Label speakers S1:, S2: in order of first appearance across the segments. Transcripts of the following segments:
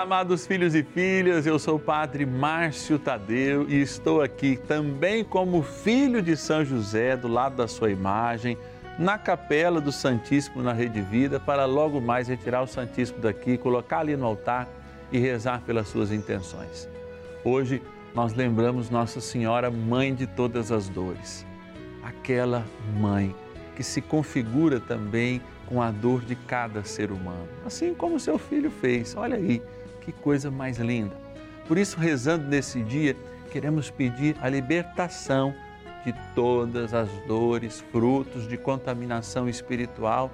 S1: Amados filhos e filhas, eu sou o Padre Márcio Tadeu e estou aqui também como filho de São José, do lado da sua imagem, na capela do Santíssimo na Rede Vida, para logo mais retirar o Santíssimo daqui, colocar ali no altar e rezar pelas suas intenções. Hoje nós lembramos Nossa Senhora, Mãe de todas as dores, aquela mãe que se configura também com a dor de cada ser humano, assim como seu filho fez. Olha aí, que coisa mais linda. Por isso, rezando nesse dia, queremos pedir a libertação de todas as dores, frutos de contaminação espiritual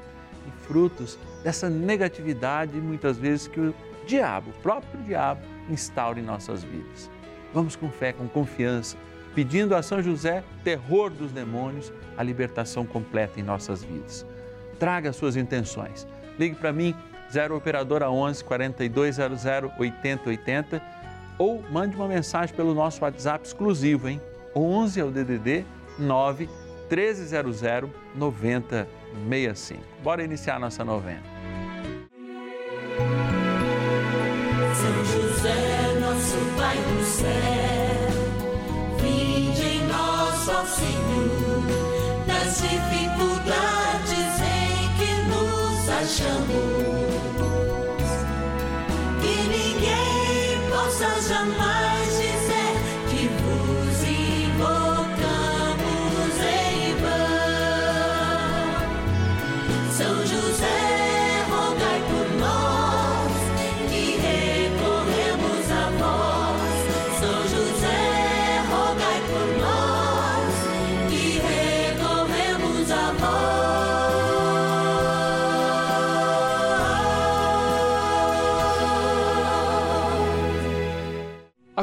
S1: e frutos dessa negatividade, muitas vezes, que o diabo, o próprio diabo, instaura em nossas vidas. Vamos com fé, com confiança, pedindo a São José, terror dos demônios, a libertação completa em nossas vidas traga suas intenções. Ligue para mim, 0 Operadora 11 4200 8080 ou mande uma mensagem pelo nosso WhatsApp exclusivo, hein? 11 é o DDD 9 1300 9065. Bora iniciar nossa novena.
S2: São José, nosso Pai do céu, vinde em nós, ó Senhor, nas dificuldades achamos que possa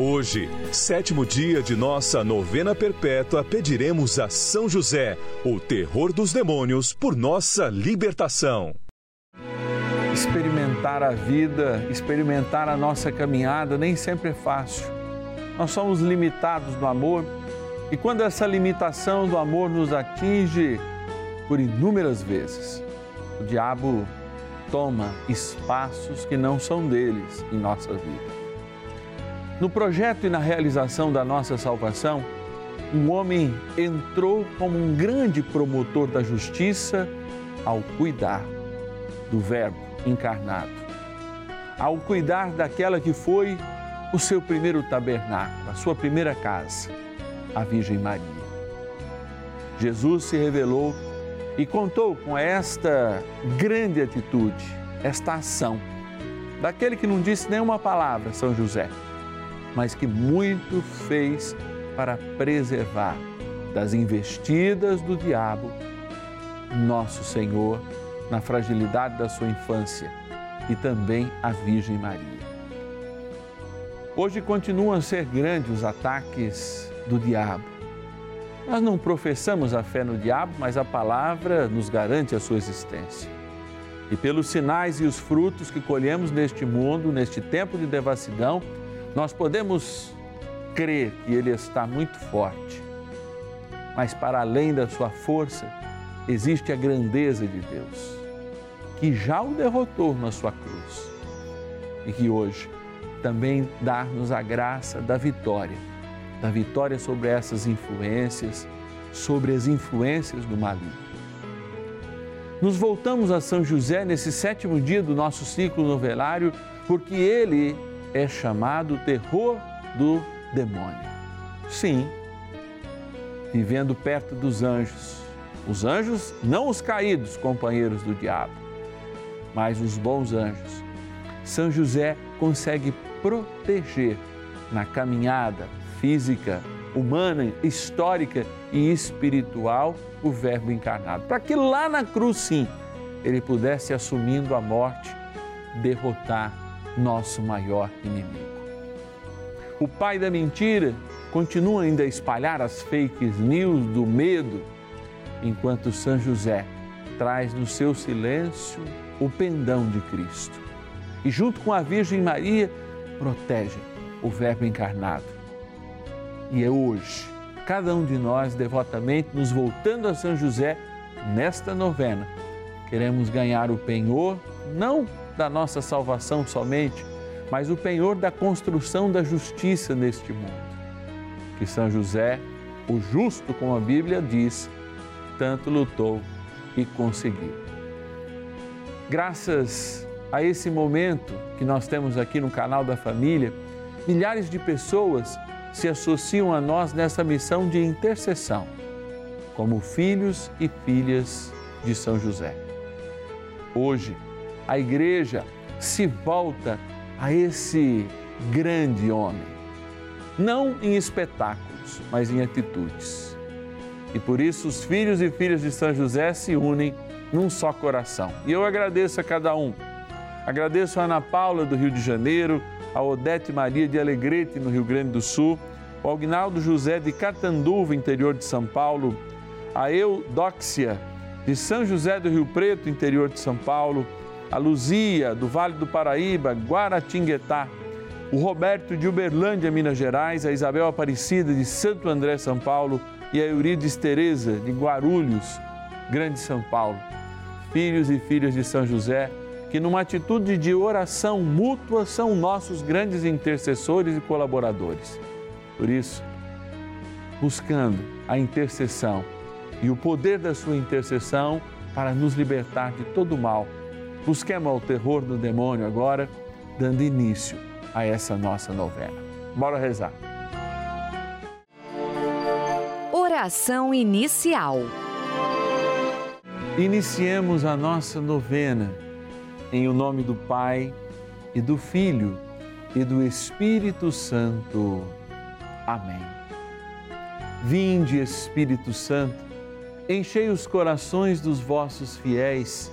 S3: Hoje, sétimo dia de nossa novena perpétua, pediremos a São José, o terror dos demônios, por nossa libertação.
S1: Experimentar a vida, experimentar a nossa caminhada nem sempre é fácil. Nós somos limitados no amor e quando essa limitação do amor nos atinge por inúmeras vezes, o diabo toma espaços que não são deles em nossa vida. No projeto e na realização da nossa salvação, um homem entrou como um grande promotor da justiça ao cuidar do Verbo encarnado, ao cuidar daquela que foi o seu primeiro tabernáculo, a sua primeira casa, a Virgem Maria. Jesus se revelou e contou com esta grande atitude, esta ação, daquele que não disse nenhuma palavra, São José mas que muito fez para preservar das investidas do diabo nosso Senhor na fragilidade da sua infância e também a Virgem Maria. Hoje continuam a ser grandes os ataques do diabo. Nós não professamos a fé no diabo, mas a palavra nos garante a sua existência. E pelos sinais e os frutos que colhemos neste mundo, neste tempo de devassidão, nós podemos crer que Ele está muito forte, mas para além da sua força, existe a grandeza de Deus, que já o derrotou na sua cruz e que hoje também dá-nos a graça da vitória, da vitória sobre essas influências, sobre as influências do maligno. Nos voltamos a São José nesse sétimo dia do nosso ciclo novelário, porque ele é chamado terror do demônio. Sim, vivendo perto dos anjos. Os anjos, não os caídos, companheiros do diabo, mas os bons anjos. São José consegue proteger na caminhada física, humana, histórica e espiritual o Verbo encarnado, para que lá na cruz, sim, ele pudesse, assumindo a morte, derrotar nosso maior inimigo. O pai da mentira continua ainda a espalhar as fake news do medo, enquanto São José traz no seu silêncio o pendão de Cristo. E junto com a Virgem Maria, protege o Verbo encarnado. E é hoje, cada um de nós devotamente nos voltando a São José nesta novena, queremos ganhar o penhor não da nossa salvação somente, mas o penhor da construção da justiça neste mundo. Que São José, o justo, como a Bíblia diz, tanto lutou e conseguiu. Graças a esse momento que nós temos aqui no canal da família, milhares de pessoas se associam a nós nessa missão de intercessão, como filhos e filhas de São José. Hoje, a igreja se volta a esse grande homem, não em espetáculos, mas em atitudes. E por isso os filhos e filhas de São José se unem num só coração. E eu agradeço a cada um. Agradeço a Ana Paula do Rio de Janeiro, a Odete Maria de Alegrete no Rio Grande do Sul, o Agnaldo José de Catanduva, interior de São Paulo, a Eudóxia de São José do Rio Preto, interior de São Paulo, a Luzia, do Vale do Paraíba, Guaratinguetá, o Roberto de Uberlândia, Minas Gerais, a Isabel Aparecida de Santo André, São Paulo e a Eurides Tereza de Guarulhos, Grande São Paulo. Filhos e filhas de São José, que numa atitude de oração mútua são nossos grandes intercessores e colaboradores. Por isso, buscando a intercessão e o poder da sua intercessão para nos libertar de todo mal Busquemos o terror do demônio agora, dando início a essa nossa novena. Bora rezar.
S4: Oração inicial.
S1: Iniciemos a nossa novena em o nome do Pai e do Filho e do Espírito Santo. Amém. Vinde, Espírito Santo, enchei os corações dos vossos fiéis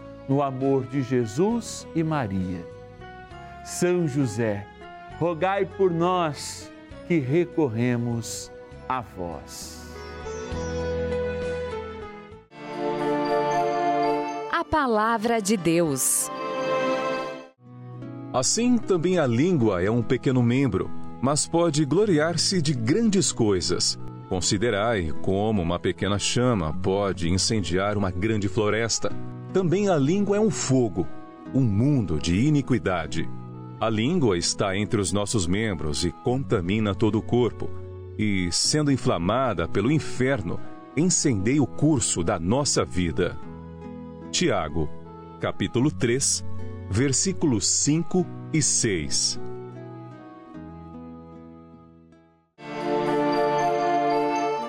S1: no amor de Jesus e Maria. São José, rogai por nós que recorremos a vós.
S4: palavra de Deus.
S3: Assim também a língua é um pequeno membro, mas pode gloriar-se de grandes coisas. Considerai como uma pequena chama pode incendiar uma grande floresta. Também a língua é um fogo, um mundo de iniquidade. A língua está entre os nossos membros e contamina todo o corpo. E, sendo inflamada pelo inferno, incendeia o curso da nossa vida. Tiago, capítulo 3, versículos 5 e 6.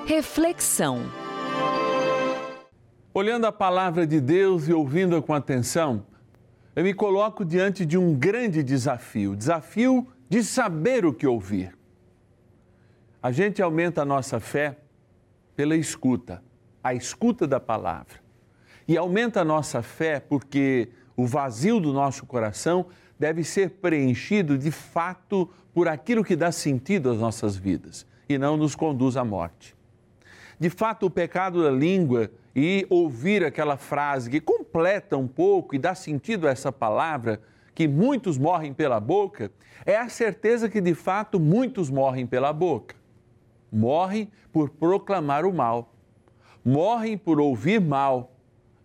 S4: Reflexão.
S1: Olhando a palavra de Deus e ouvindo-a com atenção, eu me coloco diante de um grande desafio desafio de saber o que ouvir. A gente aumenta a nossa fé pela escuta, a escuta da palavra. E aumenta a nossa fé porque o vazio do nosso coração deve ser preenchido de fato por aquilo que dá sentido às nossas vidas e não nos conduz à morte. De fato, o pecado da língua e ouvir aquela frase que completa um pouco e dá sentido a essa palavra, que muitos morrem pela boca, é a certeza que de fato muitos morrem pela boca. Morrem por proclamar o mal, morrem por ouvir mal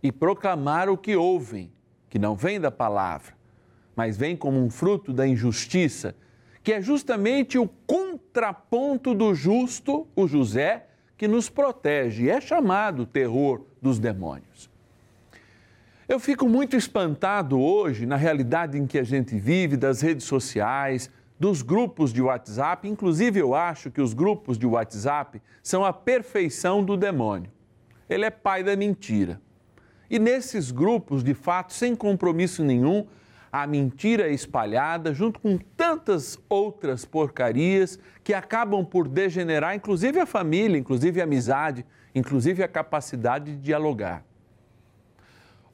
S1: e proclamar o que ouvem, que não vem da palavra, mas vem como um fruto da injustiça, que é justamente o contraponto do justo, o José, que nos protege, é chamado terror dos demônios. Eu fico muito espantado hoje na realidade em que a gente vive, das redes sociais, dos grupos de WhatsApp. Inclusive, eu acho que os grupos de WhatsApp são a perfeição do demônio. Ele é pai da mentira. E nesses grupos, de fato, sem compromisso nenhum, a mentira espalhada junto com tantas outras porcarias que acabam por degenerar, inclusive a família, inclusive a amizade, inclusive a capacidade de dialogar.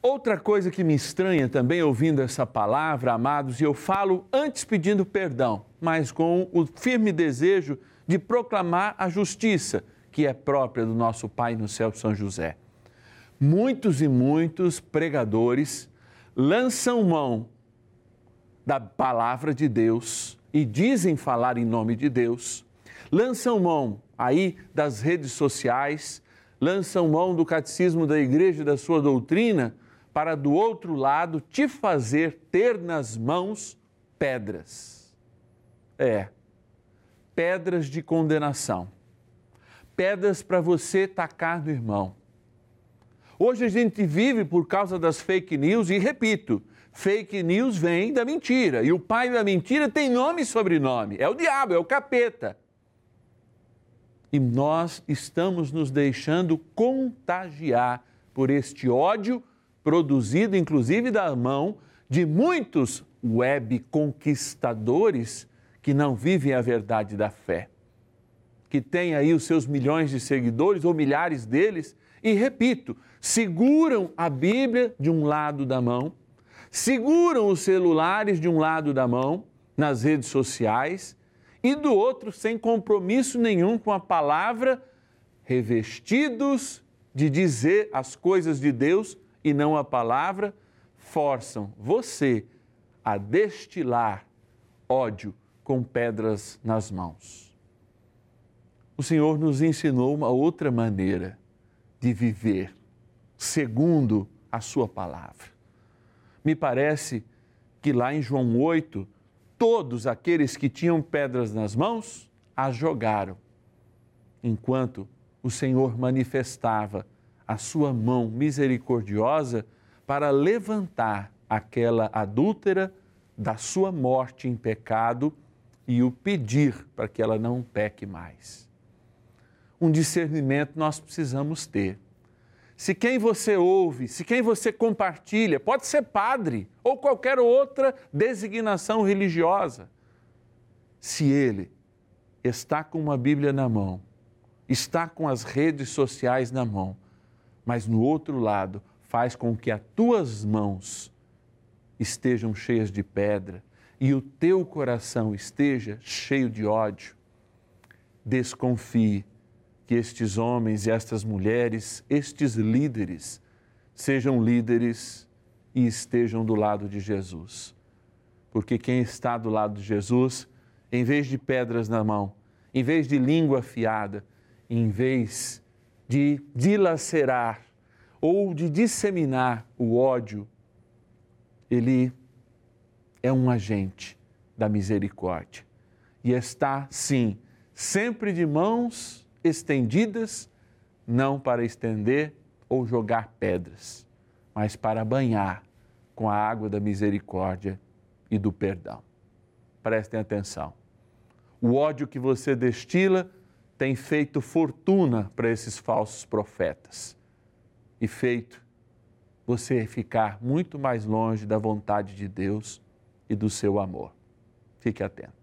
S1: Outra coisa que me estranha também ouvindo essa palavra, amados, e eu falo antes pedindo perdão, mas com o firme desejo de proclamar a justiça que é própria do nosso Pai no céu, São José. Muitos e muitos pregadores lançam mão da palavra de Deus e dizem falar em nome de Deus, lançam mão aí das redes sociais, lançam mão do catecismo da igreja e da sua doutrina para do outro lado te fazer ter nas mãos pedras. É, pedras de condenação. Pedras para você tacar no irmão. Hoje a gente vive por causa das fake news e repito, fake news vem da mentira. E o pai da mentira tem nome e sobrenome. É o diabo, é o capeta. E nós estamos nos deixando contagiar por este ódio produzido, inclusive, da mão de muitos web conquistadores que não vivem a verdade da fé. Que têm aí os seus milhões de seguidores ou milhares deles e, repito, seguram a Bíblia de um lado da mão seguram os celulares de um lado da mão, nas redes sociais, e do outro, sem compromisso nenhum com a palavra, revestidos de dizer as coisas de Deus e não a palavra, forçam você a destilar ódio com pedras nas mãos. O Senhor nos ensinou uma outra maneira de viver, segundo a Sua palavra. Me parece que lá em João 8, todos aqueles que tinham pedras nas mãos as jogaram, enquanto o Senhor manifestava a sua mão misericordiosa para levantar aquela adúltera da sua morte em pecado e o pedir para que ela não peque mais. Um discernimento nós precisamos ter se quem você ouve, se quem você compartilha, pode ser padre ou qualquer outra designação religiosa, se ele está com uma Bíblia na mão, está com as redes sociais na mão, mas no outro lado faz com que as tuas mãos estejam cheias de pedra e o teu coração esteja cheio de ódio, desconfie que estes homens e estas mulheres, estes líderes, sejam líderes e estejam do lado de Jesus. Porque quem está do lado de Jesus, em vez de pedras na mão, em vez de língua afiada, em vez de dilacerar ou de disseminar o ódio, ele é um agente da misericórdia e está, sim, sempre de mãos estendidas, não para estender ou jogar pedras, mas para banhar com a água da misericórdia e do perdão. Prestem atenção. O ódio que você destila tem feito fortuna para esses falsos profetas e feito você ficar muito mais longe da vontade de Deus e do seu amor. Fique atento.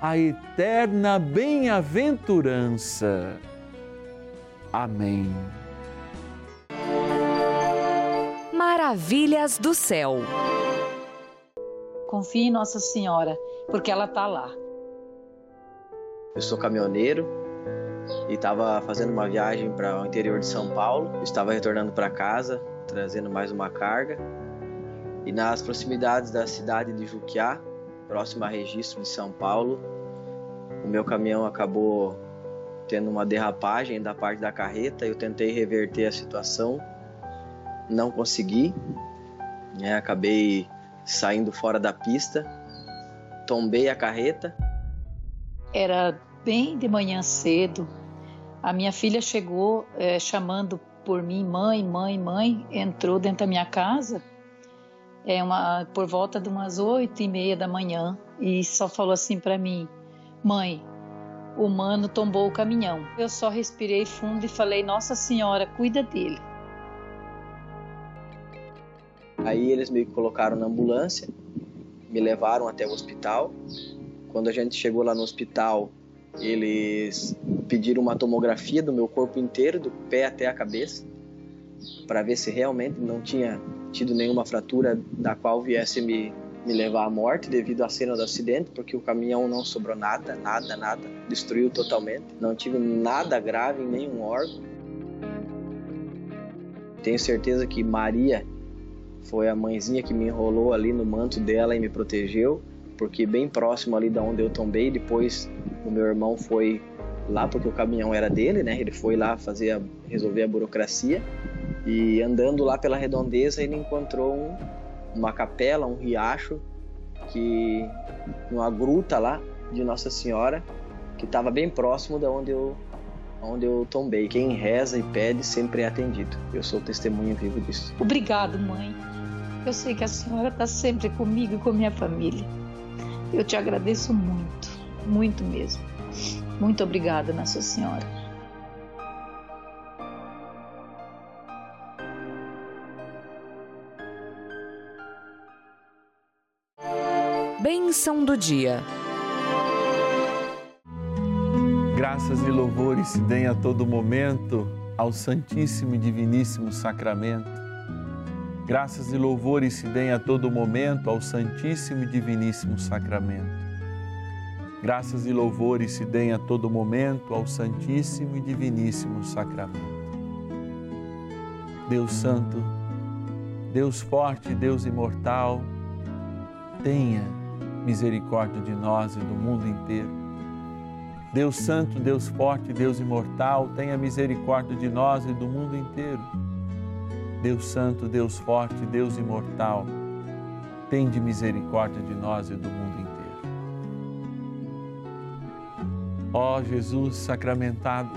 S1: a eterna bem-aventurança. Amém.
S4: Maravilhas do céu.
S5: Confie em Nossa Senhora, porque ela está lá.
S6: Eu sou caminhoneiro e estava fazendo uma viagem para o interior de São Paulo. Estava retornando para casa, trazendo mais uma carga. E nas proximidades da cidade de Juquiá, próximo a Registro de São Paulo, o meu caminhão acabou tendo uma derrapagem da parte da carreta. Eu tentei reverter a situação, não consegui, né? acabei saindo fora da pista, tombei a carreta.
S5: Era bem de manhã cedo. A minha filha chegou é, chamando por mim, mãe, mãe, mãe, entrou dentro da minha casa é uma por volta de umas oito e meia da manhã e só falou assim para mim, mãe, o mano tombou o caminhão. Eu só respirei fundo e falei, Nossa Senhora, cuida dele.
S6: Aí eles me colocaram na ambulância, me levaram até o hospital. Quando a gente chegou lá no hospital, eles pediram uma tomografia do meu corpo inteiro, do pé até a cabeça, para ver se realmente não tinha tido nenhuma fratura da qual viesse me, me levar à morte devido à cena do acidente, porque o caminhão não sobrou nada, nada, nada, destruiu totalmente. Não tive nada grave em nenhum órgão. Tenho certeza que Maria foi a mãezinha que me enrolou ali no manto dela e me protegeu, porque bem próximo ali da onde eu tombei, depois o meu irmão foi lá porque o caminhão era dele, né? Ele foi lá fazer a, resolver a burocracia e andando lá pela redondeza ele encontrou um, uma capela, um riacho que uma gruta lá de Nossa Senhora que estava bem próximo da onde eu onde eu tombei. Quem reza e pede sempre é atendido. Eu sou testemunha vivo disso.
S5: Obrigado, mãe. Eu sei que a senhora está sempre comigo e com minha família. Eu te agradeço muito, muito mesmo. Muito obrigada, Nossa Senhora.
S4: Bênção do dia.
S1: Graças e louvores se deem a todo momento ao Santíssimo e Diviníssimo Sacramento. Graças e louvores se deem a todo momento ao Santíssimo e Diviníssimo Sacramento. Graças e louvores se deem a todo momento ao Santíssimo e Diviníssimo Sacramento. Deus Santo, Deus Forte, Deus Imortal, tenha misericórdia de nós e do mundo inteiro. Deus Santo, Deus Forte, Deus Imortal, tenha misericórdia de nós e do mundo inteiro. Deus Santo, Deus Forte, Deus Imortal, tem de misericórdia de nós e do mundo inteiro. Ó Jesus sacramentado,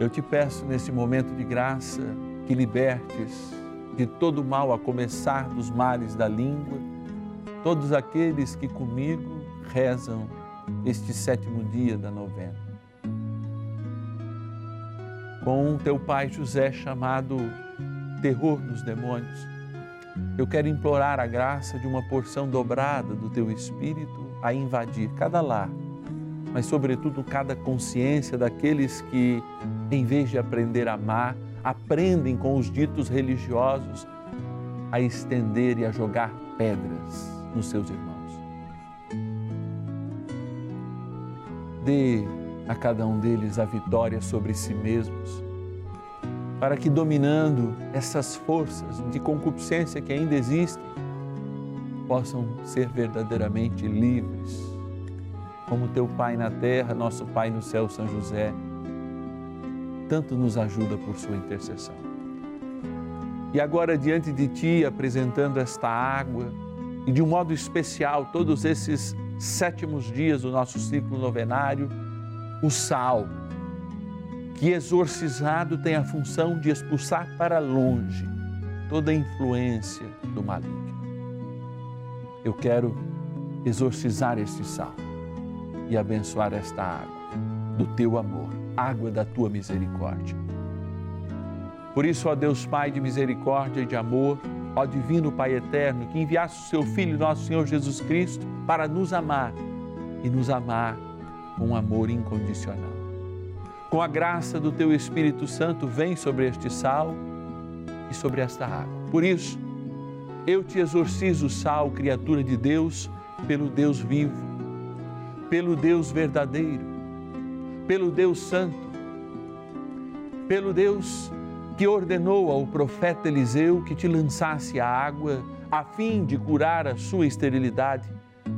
S1: eu te peço nesse momento de graça que libertes de todo mal, a começar dos males da língua, todos aqueles que comigo rezam este sétimo dia da novena. Com teu pai José chamado terror dos demônios, eu quero implorar a graça de uma porção dobrada do teu espírito a invadir cada lar, mas sobretudo cada consciência daqueles que, em vez de aprender a amar, aprendem com os ditos religiosos a estender e a jogar pedras nos seus irmãos. Dê a cada um deles a vitória sobre si mesmos, para que, dominando essas forças de concupiscência que ainda existem, possam ser verdadeiramente livres, como teu Pai na terra, nosso Pai no céu, São José, tanto nos ajuda por sua intercessão. E agora, diante de Ti, apresentando esta água, e de um modo especial, todos esses sétimos dias do nosso ciclo novenário, o sal, que exorcizado tem a função de expulsar para longe toda a influência do maligno. Eu quero exorcizar este sal e abençoar esta água do teu amor, água da tua misericórdia. Por isso, ó Deus Pai de misericórdia e de amor, ó Divino Pai eterno, que enviaste o seu Filho, nosso Senhor Jesus Cristo, para nos amar e nos amar com um amor incondicional. Com a graça do teu Espírito Santo, vem sobre este sal e sobre esta água. Por isso, eu te exorcizo, sal, criatura de Deus, pelo Deus vivo, pelo Deus verdadeiro, pelo Deus santo, pelo Deus que ordenou ao profeta Eliseu que te lançasse a água a fim de curar a sua esterilidade,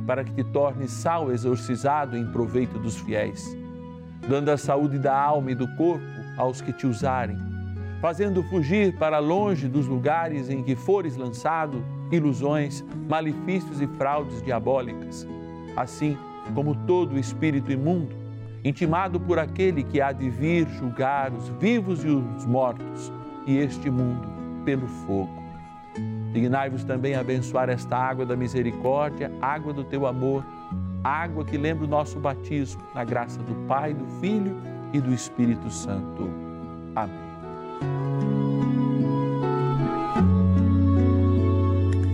S1: para que te torne sal exorcizado em proveito dos fiéis, dando a saúde da alma e do corpo aos que te usarem, fazendo fugir para longe dos lugares em que fores lançado ilusões, malefícios e fraudes diabólicas, assim como todo espírito imundo, intimado por aquele que há de vir julgar os vivos e os mortos, e este mundo pelo fogo. Dignai-vos também a abençoar esta água da misericórdia, água do teu amor, água que lembra o nosso batismo, na graça do Pai, do Filho e do Espírito Santo. Amém.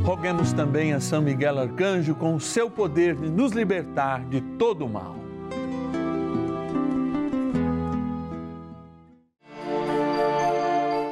S1: Roguemos também a São Miguel Arcanjo com o seu poder de nos libertar de todo o mal.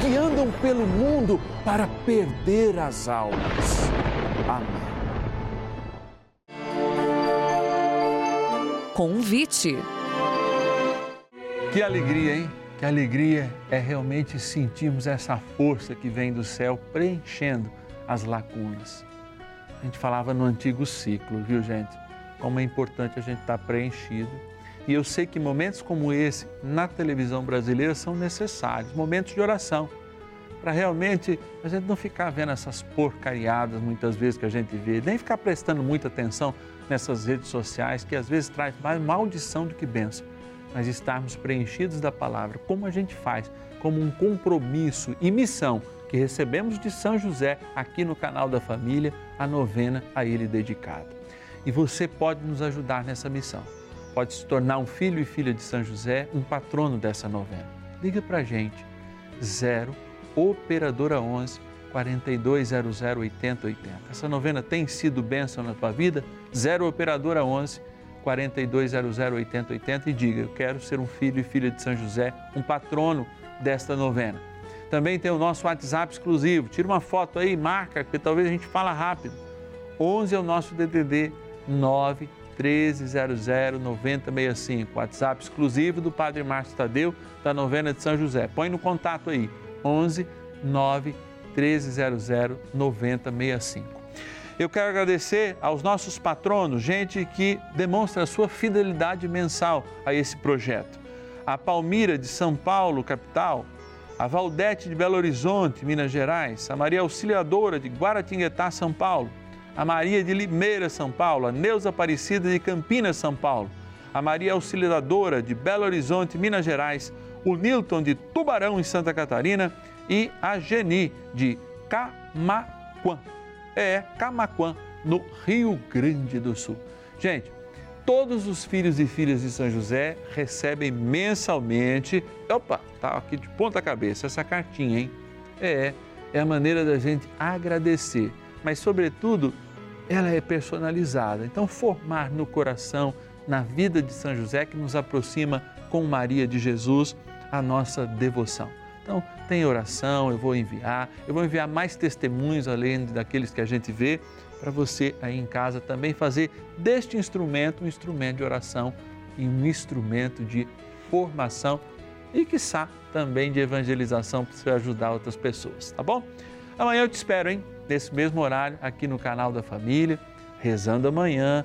S1: que andam pelo mundo para perder as almas. Amém.
S4: Convite.
S1: Que alegria, hein? Que alegria é realmente sentirmos essa força que vem do céu preenchendo as lacunas. A gente falava no antigo ciclo, viu, gente? como é importante a gente estar preenchido. E eu sei que momentos como esse na televisão brasileira são necessários momentos de oração para realmente a gente não ficar vendo essas porcariadas muitas vezes que a gente vê, nem ficar prestando muita atenção nessas redes sociais que às vezes traz mais maldição do que bênção, mas estarmos preenchidos da palavra, como a gente faz, como um compromisso e missão que recebemos de São José aqui no canal da família, a novena a ele dedicada. E você pode nos ajudar nessa missão. Pode se tornar um filho e filha de São José, um patrono dessa novena. Liga para a gente, 0 Operadora 11 4200 8080. Essa novena tem sido bênção na tua vida? 0 Operadora 11 4200 8080 e diga: Eu quero ser um filho e filha de São José, um patrono desta novena. Também tem o nosso WhatsApp exclusivo. Tira uma foto aí, marca, porque talvez a gente fala rápido. 11 é o nosso DDD 9 1300 9065. WhatsApp exclusivo do Padre Márcio Tadeu, da novena de São José. Põe no contato aí, 11 9 1300 9065. Eu quero agradecer aos nossos patronos, gente que demonstra a sua fidelidade mensal a esse projeto. A Palmira de São Paulo, capital, a Valdete de Belo Horizonte, Minas Gerais, a Maria Auxiliadora de Guaratinguetá, São Paulo, a Maria de Limeira, São Paulo, a Neuza Aparecida de Campinas, São Paulo, a Maria Auxiliadora de Belo Horizonte, Minas Gerais, o Nilton de Tubarão, em Santa Catarina, e a Geni de Camaquã. É, Camaquã, no Rio Grande do Sul. Gente, todos os filhos e filhas de São José recebem mensalmente. Opa, tá aqui de ponta cabeça essa cartinha, hein? É, é a maneira da gente agradecer, mas sobretudo ela é personalizada. Então formar no coração, na vida de São José que nos aproxima com Maria de Jesus a nossa devoção. Então, tem oração, eu vou enviar, eu vou enviar mais testemunhos além daqueles que a gente vê, para você aí em casa também fazer deste instrumento um instrumento de oração e um instrumento de formação e, quiçá, também de evangelização para você ajudar outras pessoas, tá bom? Amanhã eu te espero, hein? Nesse mesmo horário, aqui no canal da Família, rezando amanhã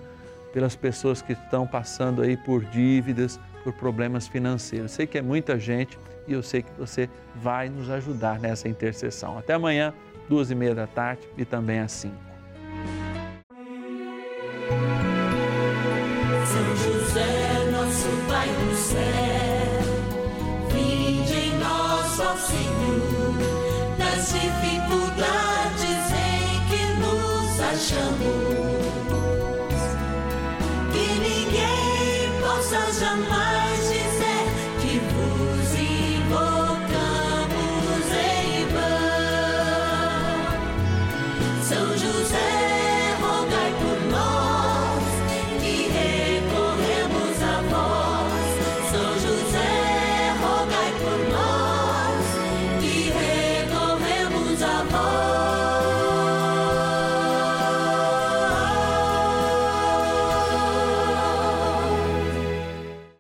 S1: pelas pessoas que estão passando aí por dívidas, por problemas financeiros. Sei que é muita gente e eu sei que você vai nos ajudar nessa intercessão. Até amanhã, duas e meia da tarde e também às cinco.